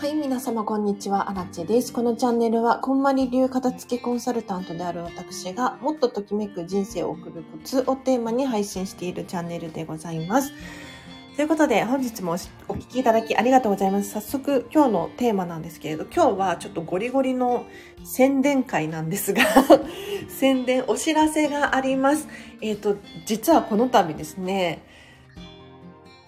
はい、皆様こんにちは、アラチェです。このチャンネルは、こんまり流片付けコンサルタントである私が、もっとときめく人生を送るコツをテーマに配信しているチャンネルでございます。ということで、本日もお聞きいただきありがとうございます。早速、今日のテーマなんですけれど、今日はちょっとゴリゴリの宣伝会なんですが 宣伝、お知らせがあります。えっ、ー、と、実はこの度ですね、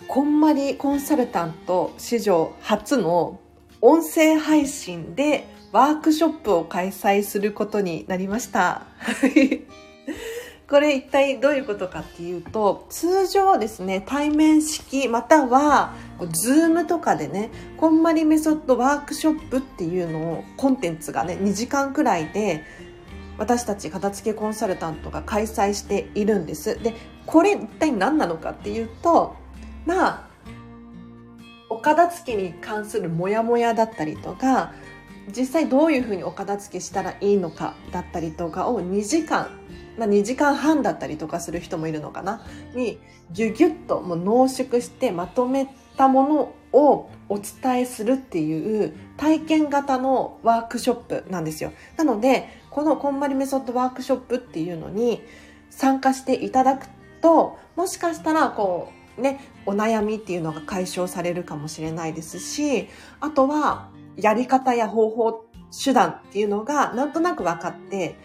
こんまりコンサルタント史上初の音声配信でワークショップを開催することになりました。これ一体どういうことかっていうと、通常ですね、対面式または、 Zoom とかでね、こんまりメソッドワークショップっていうのを、コンテンツがね、2時間くらいで、私たち片付けコンサルタントが開催しているんです。で、これ一体何なのかっていうと、まあ、片付けに関するモヤモヤだったりとか実際どういうふうにお片付けしたらいいのかだったりとかを2時間、まあ、2時間半だったりとかする人もいるのかな？にギュギュッともう濃縮してまとめたものをお伝えするっていう体験型のワークショップなんですよ。なのでこのこんまりメソッドワークショップっていうのに参加していただくともしかしたらこうね、お悩みっていうのが解消されるかもしれないですし、あとは、やり方や方法、手段っていうのがなんとなく分かって、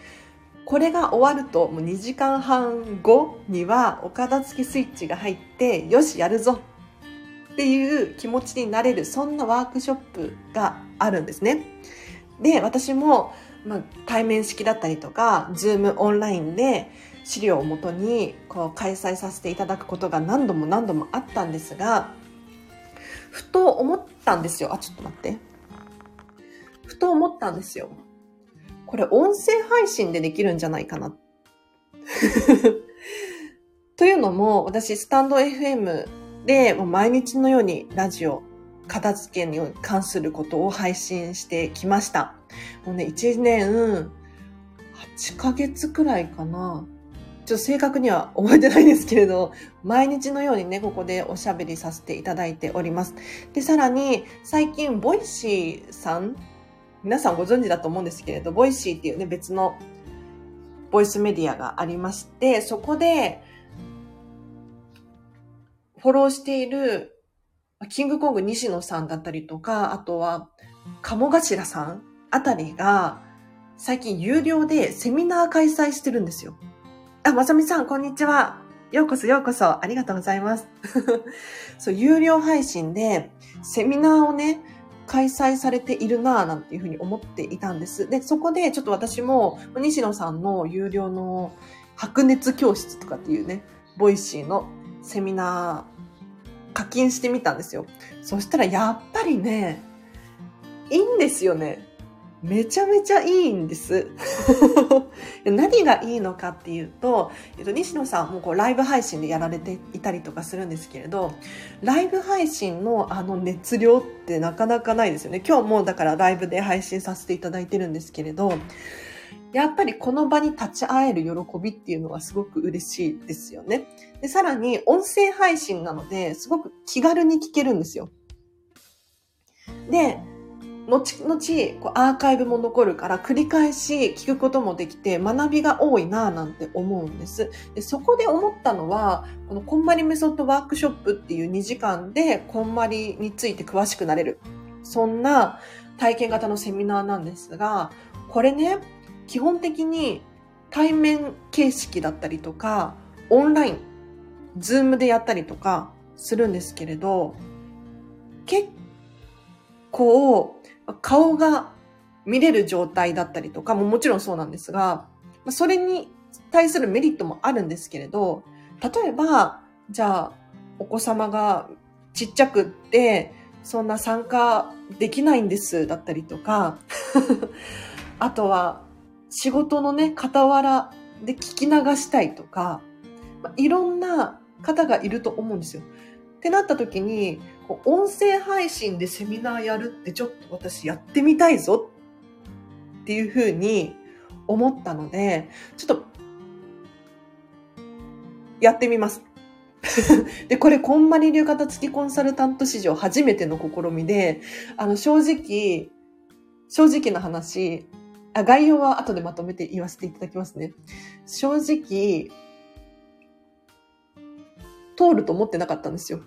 これが終わるともう2時間半後にはお片付けスイッチが入って、よし、やるぞっていう気持ちになれる、そんなワークショップがあるんですね。で、私も、まあ、対面式だったりとか、ズームオンラインで、資料をもとにこう開催させていただくことが何度も何度もあったんですが、ふと思ったんですよ。あ、ちょっと待って。ふと思ったんですよ。これ音声配信でできるんじゃないかな。というのも、私、スタンド FM でもう毎日のようにラジオ、片付けに関することを配信してきました。もうね、1年8ヶ月くらいかな。ちょっと正確には覚えてないんですけれど、毎日のようにね、ここでおしゃべりさせていただいております。で、さらに、最近、 Voicy さん、皆さんご存知だと思うんですけれど、 Voicy っていうね、別のボイスメディアがありまして、そこで、フォローしている、キングコング西野さんだったりとか、あとは、鴨頭さんあたりが、最近有料でセミナー開催してるんですよ。あ、まさみさん、こんにちは。ようこそようこそ。ありがとうございます。そう、有料配信でセミナーをね、開催されているなぁなんていうふうに思っていたんです。で、そこでちょっと私も西野さんの有料の白熱教室とかっていうね、 Voicy のセミナー課金してみたんですよ。そしたらやっぱりね、いいんですよね。めちゃめちゃいいんです。何がいいのかっていうと、えっと、西野さんもこうライブ配信でやられていたりとかするんですけれど、ライブ配信のあの熱量ってなかなかないですよね。今日もだからライブで配信させていただいてるんですけれど、やっぱりこの場に立ち会える喜びっていうのはすごく嬉しいですよね。で、さらに音声配信なので、すごく気軽に聞けるんですよ。で、後々こうアーカイブも残るから繰り返し聞くこともできて学びが多いなぁなんて思うんです。でそこで思ったのは、このこんまりメソッドワークショップっていう2時間でこんまりについて詳しくなれる。そんな体験型のセミナーなんですが、これね、基本的に対面形式だったりとか、オンライン、ズームでやったりとかするんですけれど、結構顔が見れる状態だったりとかももちろんそうなんですが、それに対するメリットもあるんですけれど、例えば、じゃあ、お子様がちっちゃくって、そんな参加できないんですだったりとか、あとは、仕事のね、傍らで聞き流したいとか、いろんな方がいると思うんですよ。ってなった時に、音声配信でセミナーやるってちょっと私やってみたいぞっていうふうに思ったので、ちょっとやってみます。で、これ、こんまり流型付きコンサルタント史上初めての試みで、あの、正直、正直な話、あ概要は後でまとめて言わせていただきますね。正直、通ると思ってなかったんですよ。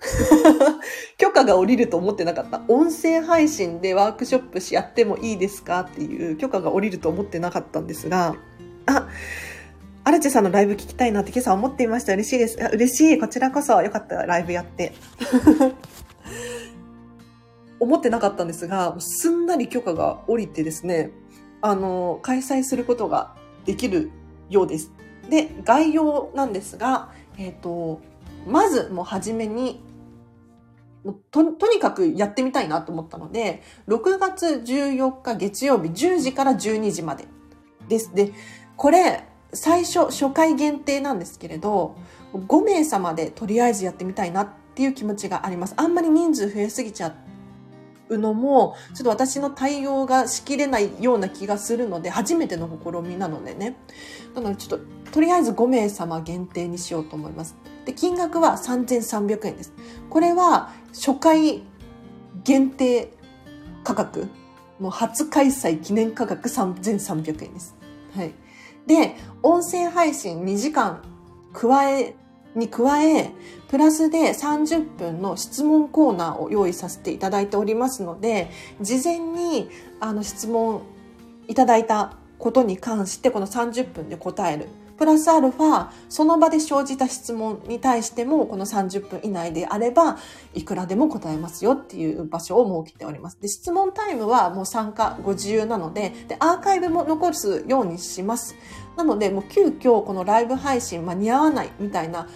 許可が下りると思ってなかった。音声配信でワークショップしやってもいいですかっていう許可が下りると思ってなかったんですが、あ、アラチェさんのライブ聞きたいなって今朝思っていました。嬉しいです。嬉しい。こちらこそよかった。ライブやって。思ってなかったんですが、すんなり許可が下りてですね、あの、開催することができるようです。で、概要なんですが、えっ、ー、と、まずもう初めにと、とにかくやってみたいなと思ったので、6月14日月曜日10時から12時までです。で、これ、最初、初回限定なんですけれど、5名様でとりあえずやってみたいなっていう気持ちがあります。あんまり人数増えすぎちゃうのも、ちょっと私の対応がしきれないような気がするので、初めての試みなのでね。なので、ちょっと、とりあえず5名様限定にしようと思います。で、金額は3300円です。これは初回限定価格、もう初開催記念価格3300円です。はい。で、音声配信2時間加え、に加え、プラスで30分の質問コーナーを用意させていただいておりますので、事前にあの質問いただいたことに関してこの30分で答える。プラスアルファ、その場で生じた質問に対しても、この30分以内であれば、いくらでも答えますよっていう場所を設けております。で、質問タイムはもう参加ご自由なので、で、アーカイブも残すようにします。なので、もう急遽このライブ配信間に合わないみたいな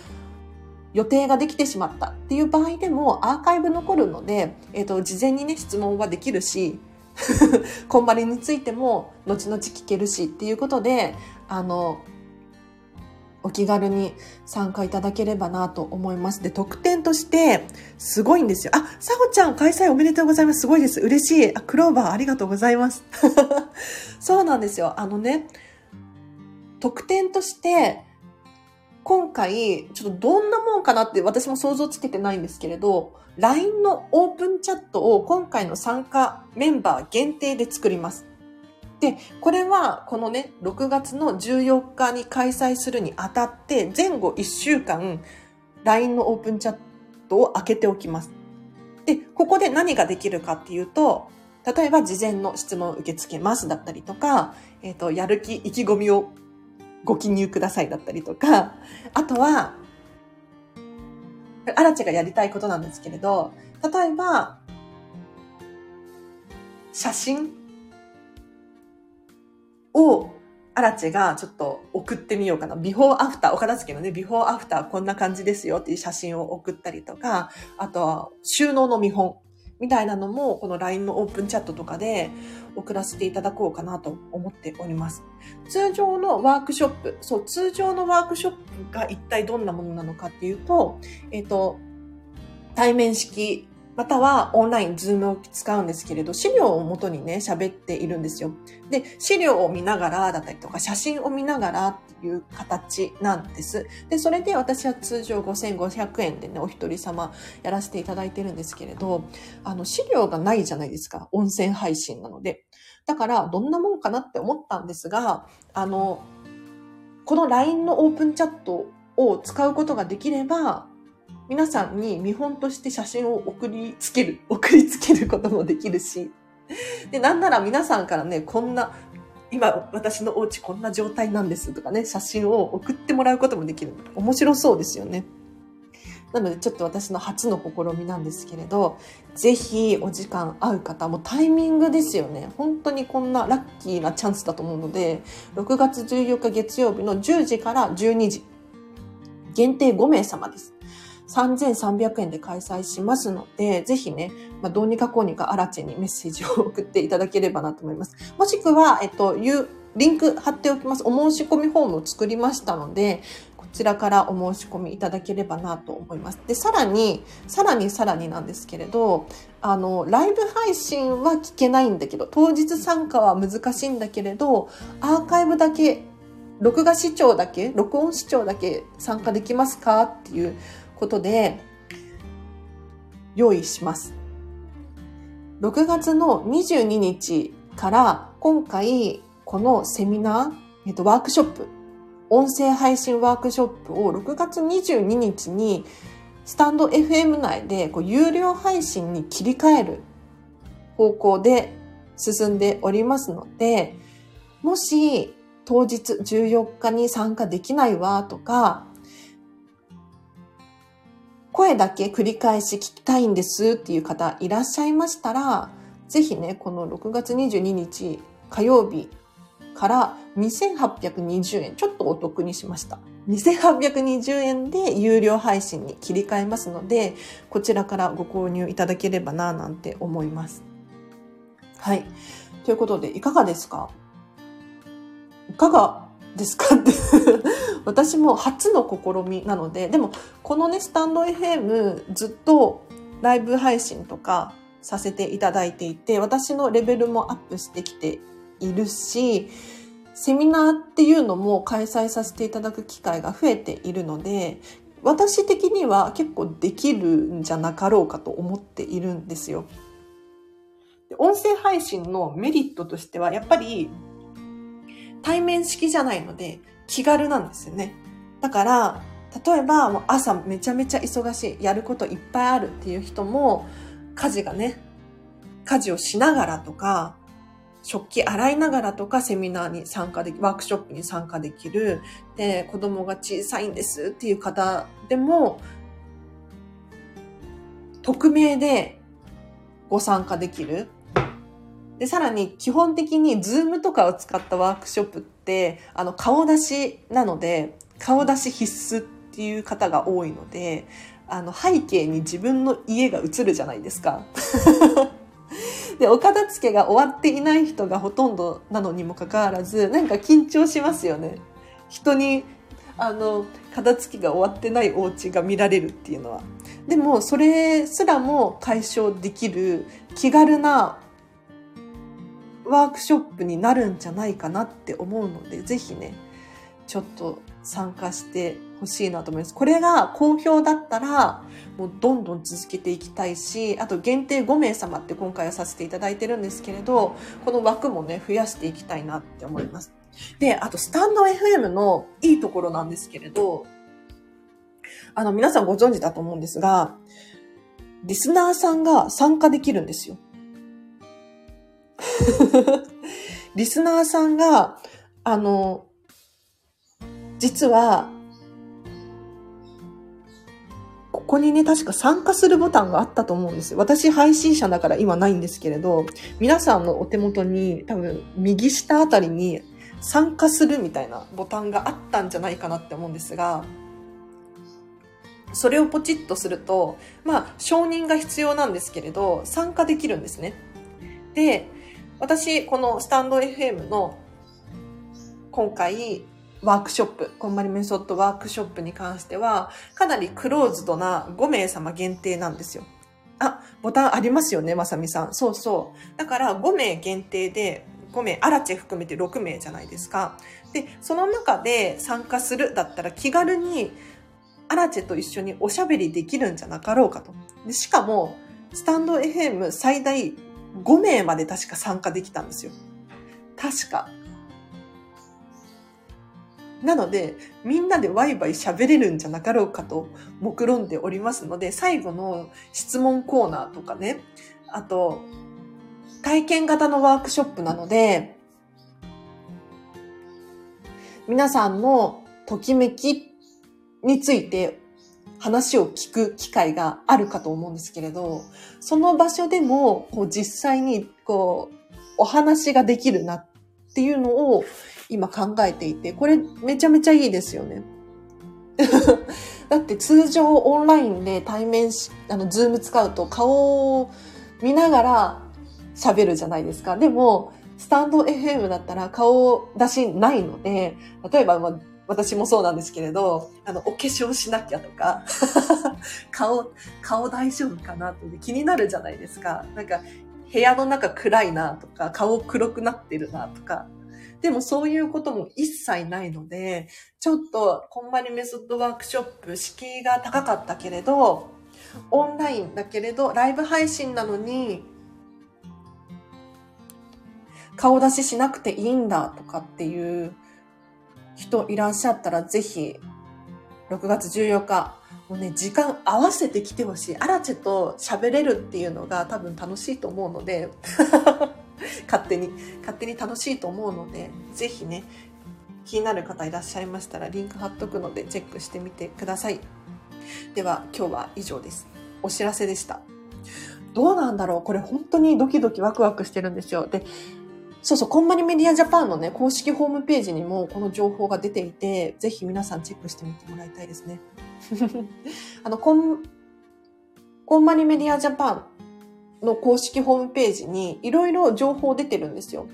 予定ができてしまったっていう場合でもアーカイブ残るので、えっ、ー、と、事前にね、質問はできるし、こんまりについても後々聞けるしっていうことで、あの、お気軽に参加いただければなと思います。で、特典として、すごいんですよ。あ、さほちゃん、開催おめでとうございます。すごいです。嬉しい。あ、クローバーありがとうございます。そうなんですよ。あのね、特典として、今回、ちょっとどんなもんかなって私も想像つけてないんですけれど、LINE のオープンチャットを今回の参加メンバー限定で作ります。で、これはこのね、6月の14日に開催するにあたって、前後1週間、LINE のオープンチャットを開けておきます。で、ここで何ができるかっていうと、例えば事前の質問を受け付けますだったりとか、えっ、ー、と、やる気、意気込みをご記入くださいだったりとか、あとは、アラチがやりたいことなんですけれど、例えば、写真を、アラチェがちょっと送ってみようかな。ビフォーアフター、お片付けのね、ビフォーアフターこんな感じですよっていう写真を送ったりとか、あとは収納の見本みたいなのも、この LINE のオープンチャットとかで送らせていただこうかなと思っております。通常のワークショップ、そう、通常のワークショップが一体どんなものなのかっていうと、えっ、ー、と、対面式またはオンライン、ズームを使うんですけれど、資料を元にね、喋っているんですよ。で、資料を見ながらだったりとか、写真を見ながらっていう形なんです。で、それで私は通常5500円でね、お一人様やらせていただいてるんですけれど、あの、資料がないじゃないですか。音声配信なので。だから、どんなもんかなって思ったんですが、あの、この LINE のオープンチャットを使うことができれば、皆さんに見本として写真を送りつける、送りつけることもできるし、で、なんなら皆さんからね、こんな、今私のお家こんな状態なんですとかね、写真を送ってもらうこともできる。面白そうですよね。なのでちょっと私の初の試みなんですけれど、ぜひお時間合う方もタイミングですよね。本当にこんなラッキーなチャンスだと思うので、6月14日月曜日の10時から12時、限定5名様です。3300円で開催しますので、ぜひね、まあ、どうにかこうにかアラチェにメッセージを送っていただければなと思います。もしくは、えっと、リンク貼っておきます。お申し込みフォームを作りましたので、こちらからお申し込みいただければなと思います。で、さらに、さらにさらになんですけれど、あの、ライブ配信は聞けないんだけど、当日参加は難しいんだけれど、アーカイブだけ録画視聴だけ、録音視聴だけ参加できますかっていうことで、用意します。6月の22日から今回このセミナー、えっと、ワークショップ、音声配信ワークショップを6月22日にスタンド FM 内でこう有料配信に切り替える方向で進んでおりますので、もし当日14日に参加できないわとか、声だけ繰り返し聞きたいんですっていう方いらっしゃいましたら、ぜひね、この6月22日火曜日から2820円、ちょっとお得にしました。2820円で有料配信に切り替えますので、こちらからご購入いただければなぁ、なんて思います。はい。ということで、いかがですか？いかが？ですかって 私も初の試みなので、でも、このね、スタンド FM ずっとライブ配信とかさせていただいていて、私のレベルもアップしてきているし、セミナーっていうのも開催させていただく機会が増えているので、私的には結構できるんじゃなかろうかと思っているんですよ。音声配信のメリットとしては、やっぱり対面式じゃないので気軽なんですよね。だから、例えばもう朝めちゃめちゃ忙しい、やることいっぱいあるっていう人も、家事がね、家事をしながらとか、食器洗いながらとかセミナーに参加でき、ワークショップに参加できる。で、子供が小さいんですっていう方でも、匿名でご参加できる。で、さらに基本的にズームとかを使ったワークショップって、あの、顔出しなので、顔出し必須っていう方が多いので、あの、背景に自分の家が映るじゃないですか。で、お片付けが終わっていない人がほとんどなのにもかかわらず、なんか緊張しますよね。人に、あの、片付けが終わってないお家が見られるっていうのは。でも、それすらも解消できる気軽なワークショップになるんじゃないかなって思うので、ぜひね、ちょっと参加してほしいなと思います。これが好評だったら、もうどんどん続けていきたいし、あと限定5名様って今回はさせていただいてるんですけれど、この枠もね、増やしていきたいなって思います。で、あとスタンド FM のいいところなんですけれど、あの、皆さんご存知だと思うんですが、リスナーさんが参加できるんですよ。リスナーさんが、あの、実は、ここにね、確か参加するボタンがあったと思うんですよ。私配信者だから今ないんですけれど、皆さんのお手元に多分右下あたりに参加するみたいなボタンがあったんじゃないかなって思うんですが、それをポチッとすると、まあ、承認が必要なんですけれど、参加できるんですね。で、私、このスタンド FM の今回ワークショップ、こんまりメソッドワークショップに関しては、かなりクローズドな5名様限定なんですよ。あ、ボタンありますよね、まさみさん。そうそう。だから5名限定で、5名、アラチェ含めて6名じゃないですか。で、その中で参加するだったら気軽にアラチェと一緒におしゃべりできるんじゃなかろうかと。でしかも、スタンド FM 最大5名まで確か参加できたんですよ。確か。なので、みんなでワイワイ喋れるんじゃなかろうかと目論んでおりますので、最後の質問コーナーとかね、あと、体験型のワークショップなので、皆さんのときめきについて話を聞く機会があるかと思うんですけれど、その場所でも、こう実際に、こう、お話ができるなっていうのを今考えていて、これめちゃめちゃいいですよね。だって通常オンラインで対面し、あの、ズーム使うと顔を見ながら喋るじゃないですか。でも、スタンド FM だったら顔出しないので、例えば、ま、私もそうなんですけれど、あの、お化粧しなきゃとか、顔、顔大丈夫かなって気になるじゃないですか。なんか、部屋の中暗いなとか、顔黒くなってるなとか。でもそういうことも一切ないので、ちょっと、こんまりメソッドワークショップ、敷居が高かったけれど、オンラインだけれど、ライブ配信なのに、顔出ししなくていいんだとかっていう人いらっしゃったら、ぜひ、6月14日、もうね、時間合わせて来てほしい。アラチェと喋れるっていうのが多分楽しいと思うので、勝手に、勝手に楽しいと思うので、ぜひね、気になる方いらっしゃいましたらリンク貼っとくのでチェックしてみてください。では今日は以上です。お知らせでした。どうなんだろうこれ本当にドキドキワクワクしてるんですよ。で、そうそう、コンマリメディアジャパンのね、公式ホームページにもこの情報が出ていて、ぜひ皆さんチェックしてみてもらいたいですね。あの、コン、コンマリメディアジャパンの公式ホームページにいろいろ情報出てるんですよ。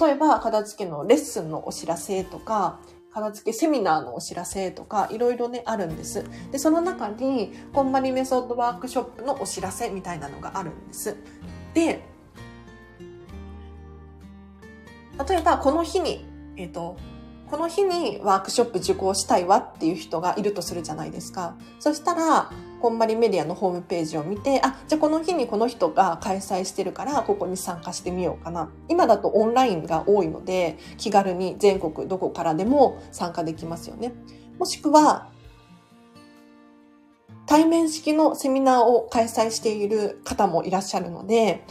例えば、片付けのレッスンのお知らせとか、片付けセミナーのお知らせとか、いろいろね、あるんです。で、その中に、こんまりメソッドワークショップのお知らせみたいなのがあるんです。で、例えば、この日に、えっ、ー、と、この日にワークショップ受講したいわっていう人がいるとするじゃないですか。そしたら、こんまりメディアのホームページを見て、あ、じゃあこの日にこの人が開催してるから、ここに参加してみようかな。今だとオンラインが多いので、気軽に全国どこからでも参加できますよね。もしくは、対面式のセミナーを開催している方もいらっしゃるので、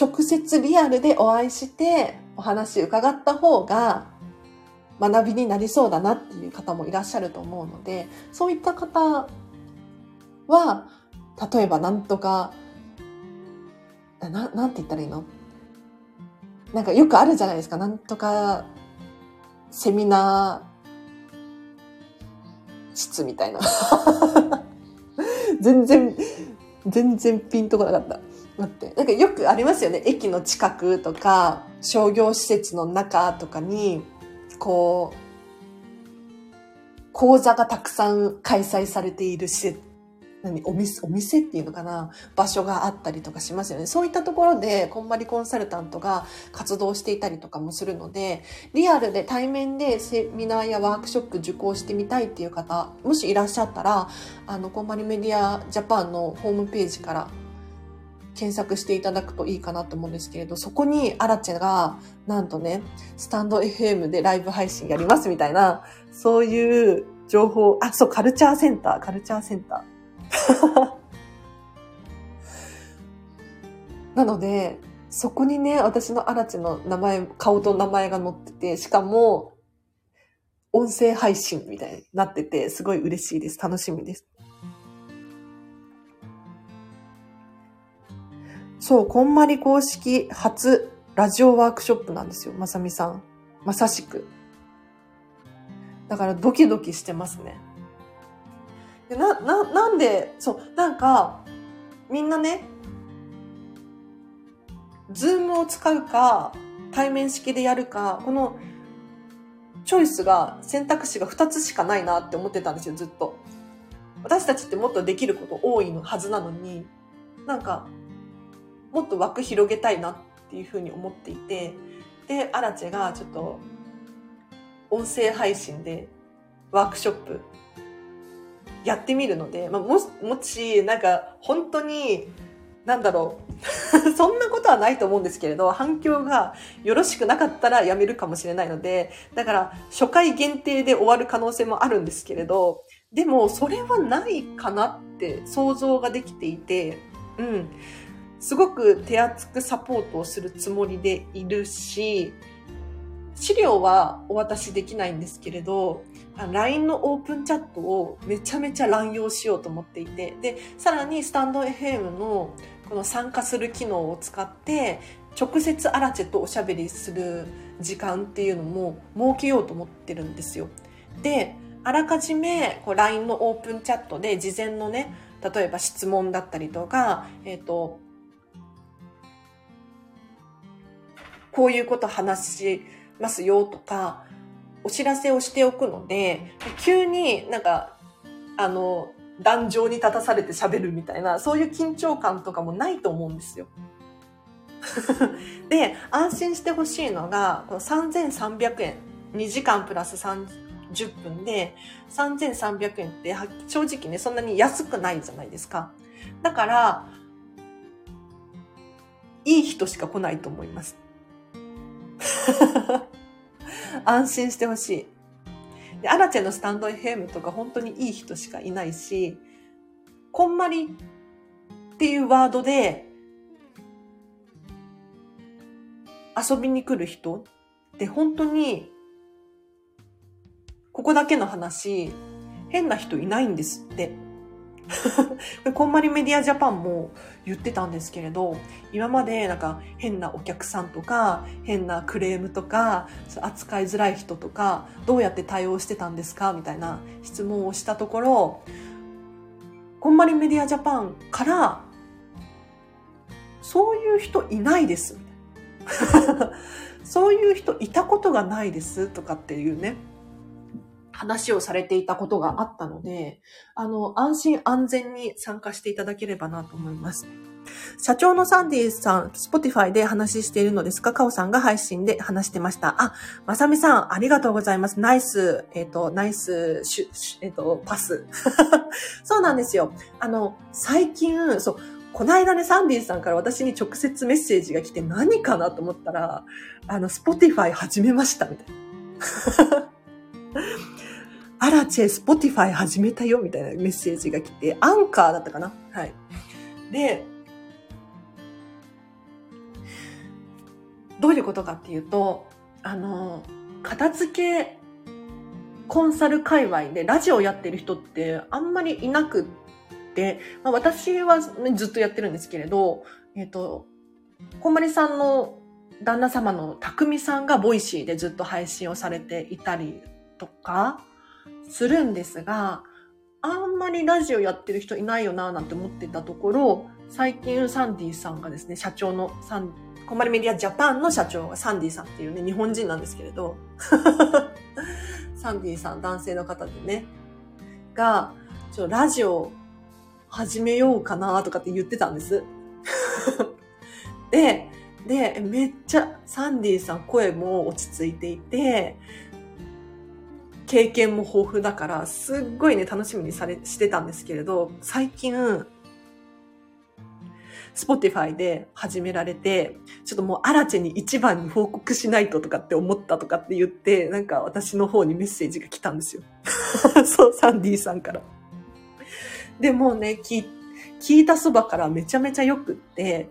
直接リアルでお会いしてお話伺った方が学びになりそうだなっていう方もいらっしゃると思うので、そういった方は、例えばなんとか、な、なんて言ったらいいの？なんかよくあるじゃないですか。なんとかセミナー室みたいな。全然、全然ピンとこなかった。待って。なんかよくありますよね。駅の近くとか、商業施設の中とかに、こう、講座がたくさん開催されている施設、何？お店、お店っていうのかな？場所があったりとかしますよね。そういったところで、こんまりコンサルタントが活動していたりとかもするので、リアルで対面でセミナーやワークショップ受講してみたいっていう方、もしいらっしゃったら、あの、こんまりメディアジャパンのホームページから検索していただくといいかなと思うんですけれど、そこにアラチェが、なんとね、スタンド FM でライブ配信やりますみたいな、そういう情報、あ、そう、カルチャーセンター、カルチャーセンター。なので、そこにね、私のアラチェの名前、顔と名前が載ってて、しかも、音声配信みたいになってて、すごい嬉しいです。楽しみです。そう、こんまり公式初ラジオワークショップなんですよ、まさみさん。まさしく。だからドキドキしてますね。でな、な、なんで、そう、なんか、みんなね、ズームを使うか、対面式でやるか、このチョイスが、選択肢が2つしかないなって思ってたんですよ、ずっと。私たちってもっとできること多いのはずなのに、なんか、もっと枠広げたいなっていうふうに思っていて、で、アラチェがちょっと、音声配信でワークショップやってみるので、まあ、も、もし、なんか、本当に、なんだろう。そんなことはないと思うんですけれど、反響がよろしくなかったらやめるかもしれないので、だから初回限定で終わる可能性もあるんですけれど、でもそれはないかなって想像ができていて、うん。すごく手厚くサポートをするつもりでいるし、資料はお渡しできないんですけれど、LINE のオープンチャットをめちゃめちゃ乱用しようと思っていて、で、さらにスタンド FM のこの参加する機能を使って、直接アラチェとおしゃべりする時間っていうのも設けようと思ってるんですよ。で、あらかじめこう LINE のオープンチャットで事前のね、例えば質問だったりとか、えっ、ー、と、こういうこと話しますよとか、お知らせをしておくので、急になんか、あの、壇上に立たされて喋るみたいな、そういう緊張感とかもないと思うんですよ。で、安心してほしいのが、この3300円。2時間プラス30分で3300円って正直ね、そんなに安くないじゃないですか。だから、いい人しか来ないと思います。安心してほしい。で、アラチェのスタンド FM とか本当にいい人しかいないし、こんまりっていうワードで遊びに来る人って本当にここだけの話、変な人いないんですって。こんまりメディアジャパンも言ってたんですけれど、今までなんか変なお客さんとか、変なクレームとか、扱いづらい人とか、どうやって対応してたんですか？みたいな質問をしたところ、こんまりメディアジャパンから、そういう人いないです。そういう人いたことがないですとかっていうね。話をされていたことがあったので、あの、安心安全に参加していただければなと思います。社長のサンディさん、 Spotify で話しているのですか？カオさんが配信で話してました。あ、まさみさん、ありがとうございます。ナイス、えっ、ー、と、ナイス、シュ、えっ、ー、と、パス。そうなんですよ。あの、最近、そう、この間ね、サンディさんから私に直接メッセージが来て何かなと思ったら、あの、スポティファイ始めました、みたいな。アラチェ、スポティファイ始めたよ、みたいなメッセージが来て、アンカーだったかな？はい。で、どういうことかっていうと、あの、片付けコンサル界隈でラジオやってる人ってあんまりいなくって、まあ、私はずっとやってるんですけれど、えっ、ー、と、こんまりさんの旦那様の匠さんがボイシーでずっと配信をされていたりとか、するんですが、あんまりラジオやってる人いないよなぁなんて思ってたところ、最近サンディさんがですね、社長のサン、コンバリメディアジャパンの社長がサンディさんっていうね、日本人なんですけれど、サンディさん、男性の方でね、が、ちょ、ラジオ始めようかなとかって言ってたんです。で、で、めっちゃサンディさん声も落ち着いていて、経験も豊富だから、すっごいね、楽しみにされ、してたんですけれど、最近、スポティファイで始められて、ちょっともうアラチェに一番に報告しないととかって思ったとかって言って、なんか私の方にメッセージが来たんですよ。そう、サンディさんから。でもね、聞聞いたそばからめちゃめちゃ良くって、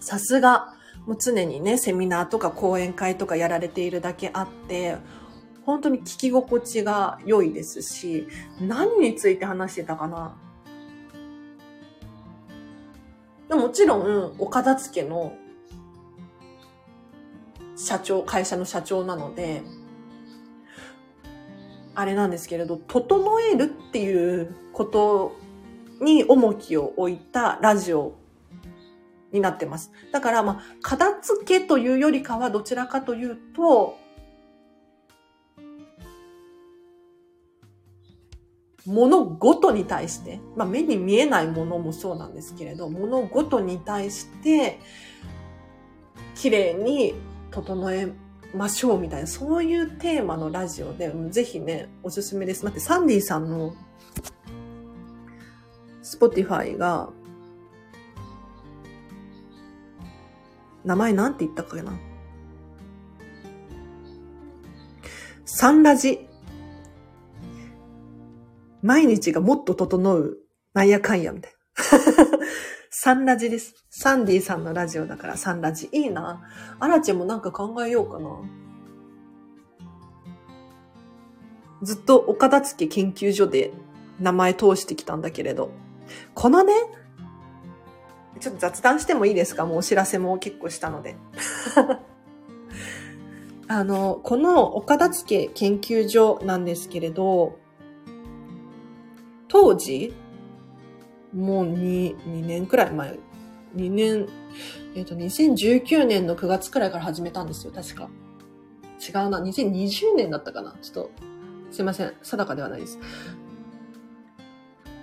さすが、もう常にね、セミナーとか講演会とかやられているだけあって、本当に聞き心地が良いですし、何について話してたかなでもちろん、お片付けの社長、会社の社長なので、あれなんですけれど、整えるっていうことに重きを置いたラジオになってます。だから、まあ、片付けというよりかはどちらかというと、物ごとに対して、まあ目に見えないものもそうなんですけれど、物ごとに対して、綺麗に整えましょうみたいな、そういうテーマのラジオで、ぜひね、おすすめです。待って、サンディさんの、スポティファイが、名前なんて言ったかな？サンラジ毎日がもっと整う、なんやかんや、みたいな。サンラジです。サンディさんのラジオだからサンラジ。いいな。アラチェもなんか考えようかな。ずっとお片付け研究所で名前通してきたんだけれど。このね、ちょっと雑談してもいいですか？もうお知らせも結構したので。あの、このお片付け研究所なんですけれど、当時、もう 2, 2年くらい前、2年、えっ、ー、と、2019年の9月くらいから始めたんですよ、確か。違うな、2020年だったかな？ちょっと、すいません、定かではないです。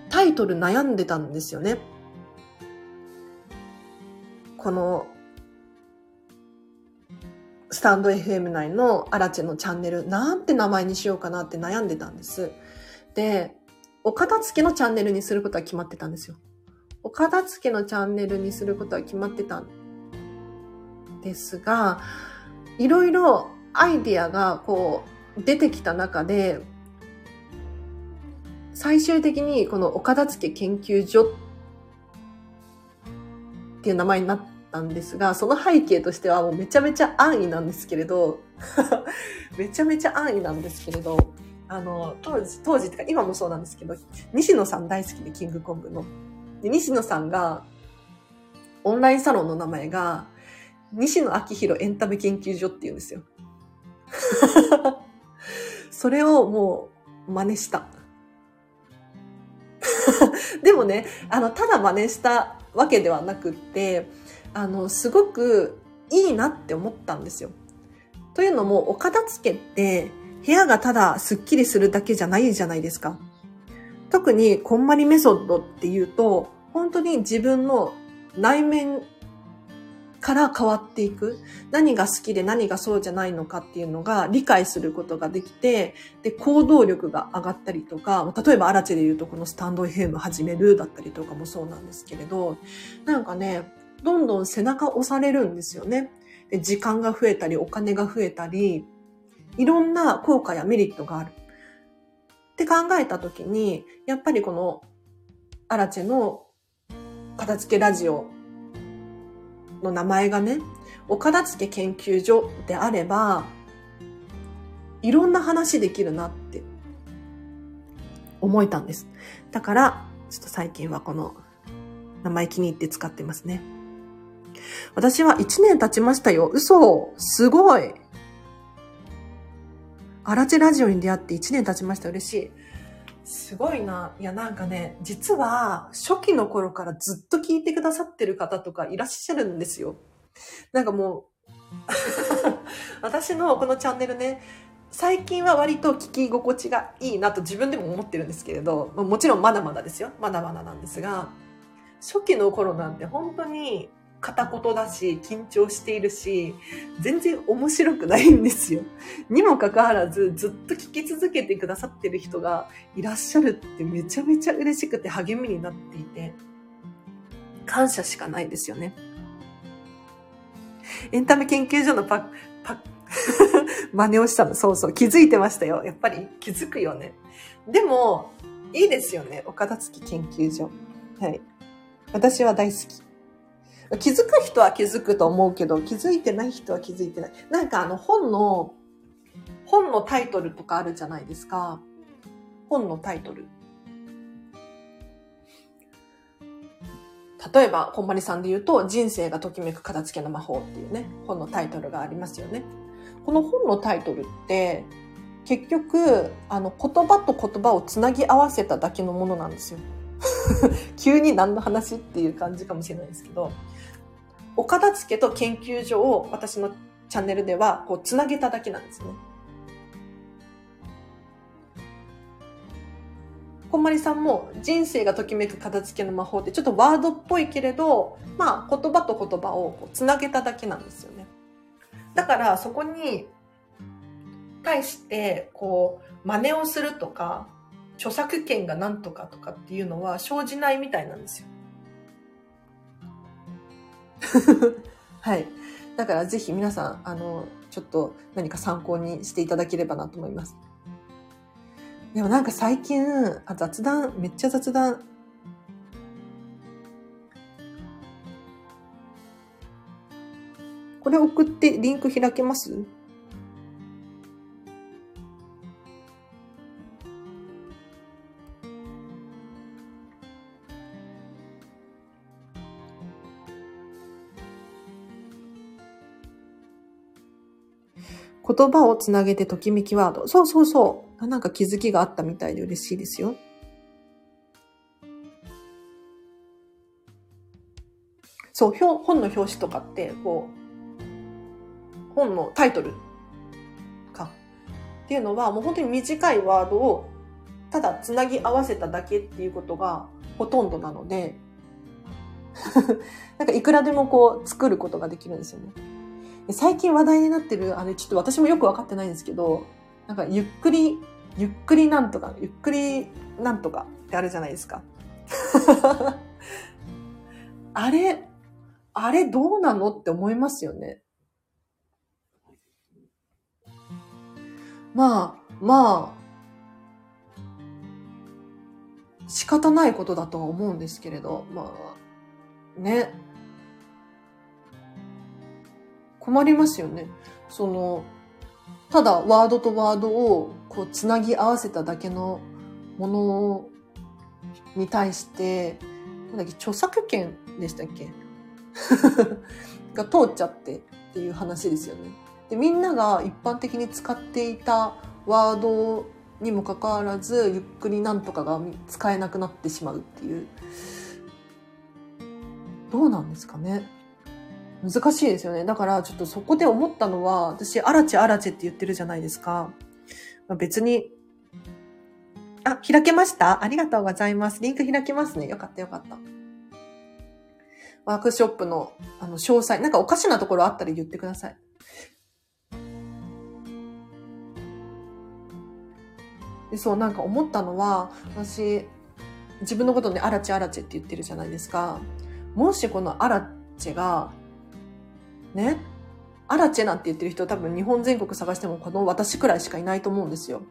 タイトル悩んでたんですよね。このスタンド FM 内のアラチェのチャンネル、なんて名前にしようかなって悩んでたんです。で、お片付けのチャンネルにすることは決まってたんですよ。お片付けのチャンネルにすることは決まってたんですが、いろいろアイディアがこう出てきた中で、最終的にこのお片付け研究所っていう名前になったんですが、その背景としてはもうめちゃめちゃ安易なんですけれど、めちゃめちゃ安易なんですけれど、あの、当時、当時ってか今もそうなんですけど、西野さん大好きで、キングコングの。で、西野さんが、オンラインサロンの名前が、西野昭弘エンタメ研究所って言うんですよ。それをもう真似した。でもね、あの、ただ真似したわけではなくって、あの、すごくいいなって思ったんですよ。というのも、お片付けって、部屋がただスッキリするだけじゃないじゃないですか。特にこんまりメソッドっていうと、本当に自分の内面から変わっていく。何が好きで何がそうじゃないのかっていうのが理解することができて、で、行動力が上がったりとか、例えばアラチェで言うとこのスタンド FM 始めるだったりとかもそうなんですけれど、なんかね、どんどん背中押されるんですよね。で時間が増えたり、お金が増えたり、いろんな効果やメリットがある。って考えたときに、やっぱりこのアラチェの片付けラジオの名前がね、お片付け研究所であれば、いろんな話できるなって思えたんです。だから、ちょっと最近はこの名前気に入って使ってますね。私は1年経ちましたよ。嘘すごいアラチェラジオに出会って1年経ちました。嬉しい。すごいな。いや、なんかね、実は初期の頃からずっと聞いてくださってる方とかいらっしゃるんですよ。なんかもう 私のこのチャンネルね、最近は割と聞き心地がいいなと自分でも思ってるんですけれど、もちろんまだまだですよ。まだまだなんですが、初期の頃なんて本当に片言だし、緊張しているし、全然面白くないんですよ。にもかかわらず、ずっと聞き続けてくださってる人がいらっしゃるってめちゃめちゃ嬉しくて励みになっていて、感謝しかないですよね。エンタメ研究所のパッパッ 真似をしたの。そうそう。気づいてましたよ。やっぱり気づくよね。でも、いいですよね。お片付き研究所。はい。私は大好き。気づく人は気づくと思うけど、気づいてない人は気づいてない。なんかあの本の、本のタイトルとかあるじゃないですか。本のタイトル。例えば、こんまりさんで言うと、人生がときめく片付けの魔法っていうね、本のタイトルがありますよね。この本のタイトルって、結局、あの、言葉と言葉をつなぎ合わせただけのものなんですよ。急に何の話っていう感じかもしれないですけど、お片付けと研究所を私のチャンネルではこうつなげただけなんですね。こんまりさんも人生がときめく片付けの魔法ってちょっとワードっぽいけれど、まあ言葉と言葉をこうつなげただけなんですよね。だからそこに対してこう真似をするとか著作権が何とかとかっていうのは生じないみたいなんですよ。はい。だからぜひ皆さん、あの、ちょっと何か参考にしていただければなと思います。でもなんか最近、あ雑談、めっちゃ雑談。これ送ってリンク開けます？言葉をつなげてときめきワード。そうそうそう。なんか気づきがあったみたいで嬉しいですよ。そう、本の表紙とかって、こう、本のタイトルか。っていうのは、もう本当に短いワードをただつなぎ合わせただけっていうことがほとんどなので、なんかいくらでもこう作ることができるんですよね。最近話題になってる、あれちょっと私もよくわかってないんですけど、なんかゆっくり、ゆっくりなんとか、ゆっくりなんとかってあるじゃないですか。あれ、あれどうなの？って思いますよね。まあ、まあ、仕方ないことだとは思うんですけれど、まあ、ね。困りますよね。その、ただワードとワードをこうつなぎ合わせただけのものに対して、なんだっけ、著作権でしたっけ？が通っちゃってっていう話ですよね。で、みんなが一般的に使っていたワードにもかかわらず、ゆっくりなんとかが使えなくなってしまうっていう。どうなんですかね？難しいですよね。だからちょっとそこで思ったのは、私、アラチアラチって言ってるじゃないですか。別に、あ、開けました？ありがとうございます。リンク開きますね。よかったよかった。ワークショップの、あの、詳細、なんかおかしなところあったら言ってください。で、そう、なんか思ったのは、私、自分のことね、アラチアラチって言ってるじゃないですか。もしこのアラチが、ね、アラチェなんて言ってる人多分日本全国探してもこの私くらいしかいないと思うんですよ。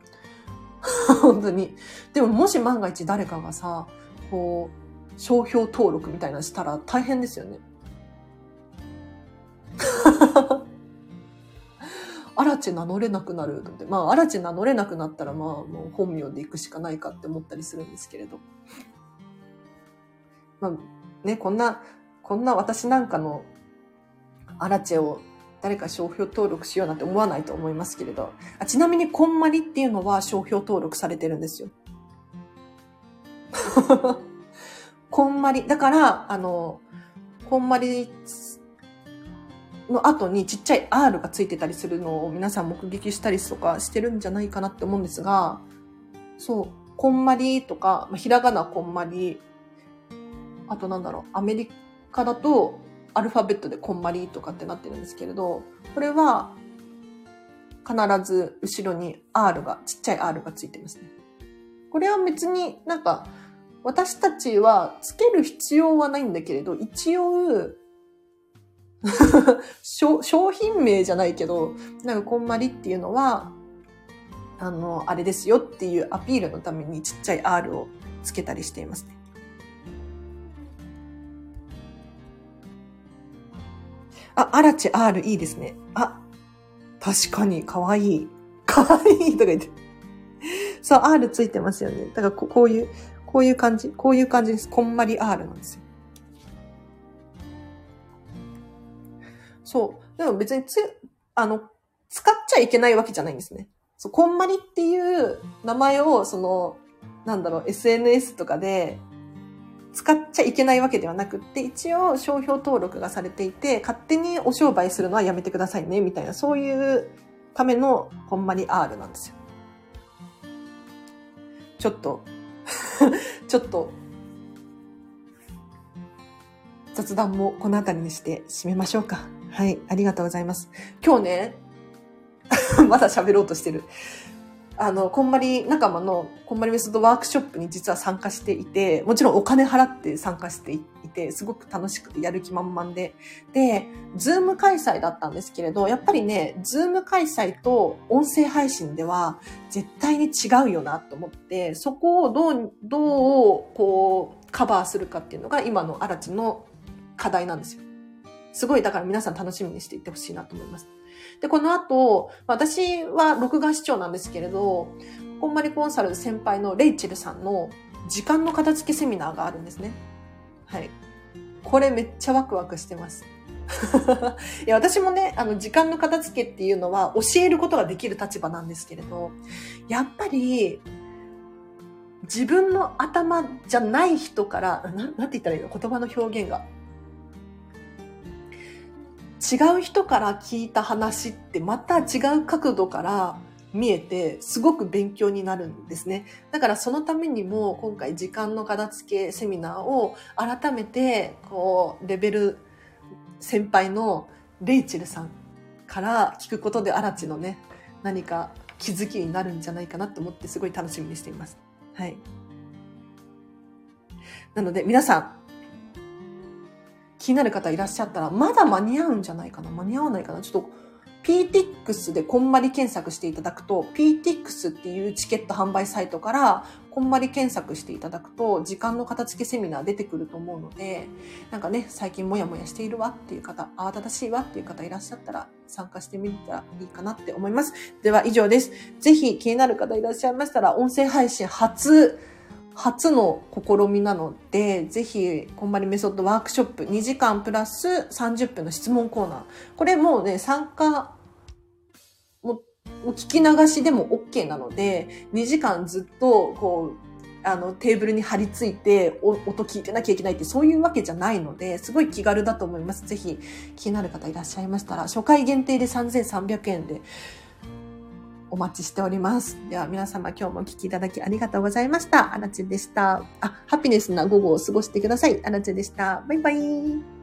本当に。でももし万が一誰かがさ、こう、商標登録みたいなしたら大変ですよね。アラチェ名乗れなくなると思って。まあ、アラチェ名乗れなくなったら、まあ、もう本名で行くしかないかって思ったりするんですけれど。まあ、ね、こんな、こんな私なんかのアラチェを誰か商標登録しようなんて思わないと思いますけれど。あちなみに、こんまりっていうのは商標登録されてるんですよ。こんまり。だから、あの、こんまりの後にちっちゃい R がついてたりするのを皆さん目撃したりとかしてるんじゃないかなって思うんですが、そう、こんまりとか、ひらがなこんまり、あとなんだろう、アメリカだとアルファベットでこんまりとかってなってるんですけれど、これは必ず後ろに R が、ちっちゃい R がついてますね。これは別になんか私たちはつける必要はないんだけれど、一応 商品名じゃないけど、なんかこんまりっていうのは、あの、あれですよっていうアピールのためにちっちゃい R をつけたりしていますね。あ、アラチ R いいですね。あ、確かに、かわいい。かわいいとか言って。そう、R ついてますよね。だからこ、こういう、こういう感じ、こういう感じです。こんまり R なんですよ。そう。でも別につ、あの、使っちゃいけないわけじゃないんですね。そう、こんまりっていう名前を、その、なんだろう、SNS とかで使っちゃいけないわけではなくって、一応商標登録がされていて、勝手にお商売するのはやめてくださいね、みたいな、そういうためのこんまり R なんですよ。ちょっと ちょっと、雑談もこの辺りにして締めましょうか。はい、ありがとうございます。今日ね、まだ喋ろうとしてる。あの、こんまり仲間のこんまりメソッドワークショップに実は参加していて、もちろんお金払って参加していて、すごく楽しくてやる気満々で。で、ズーム開催だったんですけれど、やっぱりね、ズーム開催と音声配信では絶対に違うよなと思って、そこをどう、どう、こう、カバーするかっていうのが今のアラチェの課題なんですよ。すごい、だから皆さん楽しみにしていってほしいなと思います。で、この後、私は録画視聴なんですけれど、こんまりコンサル先輩のレイチェルさんの時間の片付けセミナーがあるんですね。はい。これめっちゃワクワクしてます。いや私もね、あの、時間の片付けっていうのは教えることができる立場なんですけれど、やっぱり、自分の頭じゃない人から、ななんて言ったらいいの？言葉の表現が。違う人から聞いた話ってまた違う角度から見えてすごく勉強になるんですね。だからそのためにも今回時間の片付けセミナーを改めてこうレベル先輩のレイチェルさんから聞くことでアラチのね、何か気づきになるんじゃないかなと思ってすごい楽しみにしています。はい。なので皆さん、気になる方いらっしゃったら、まだ間に合うんじゃないかな？間に合わないかな？ちょっと PTX でこんまり検索していただくと、PTX っていうチケット販売サイトから、こんまり検索していただくと、時間の片付けセミナー出てくると思うので、なんかね、最近もやもやしているわっていう方、慌ただしいわっていう方いらっしゃったら、参加してみたらいいかなって思います。では以上です。ぜひ気になる方いらっしゃいましたら、音声配信初、初の試みなので、ぜひ、こんまりメソッドワークショップ2時間プラス30分の質問コーナー。これもうね、参加聞き流しでも OK なので、2時間ずっと、こう、あの、テーブルに貼り付いて、音聞いてなきゃいけないって、そういうわけじゃないので、すごい気軽だと思います。ぜひ、気になる方いらっしゃいましたら、初回限定で3300円で、お待ちしております。では皆様今日もお聞きいただきありがとうございました。あらちでした。あ、ハピネスな午後を過ごしてください。あらちでした。バイバイ。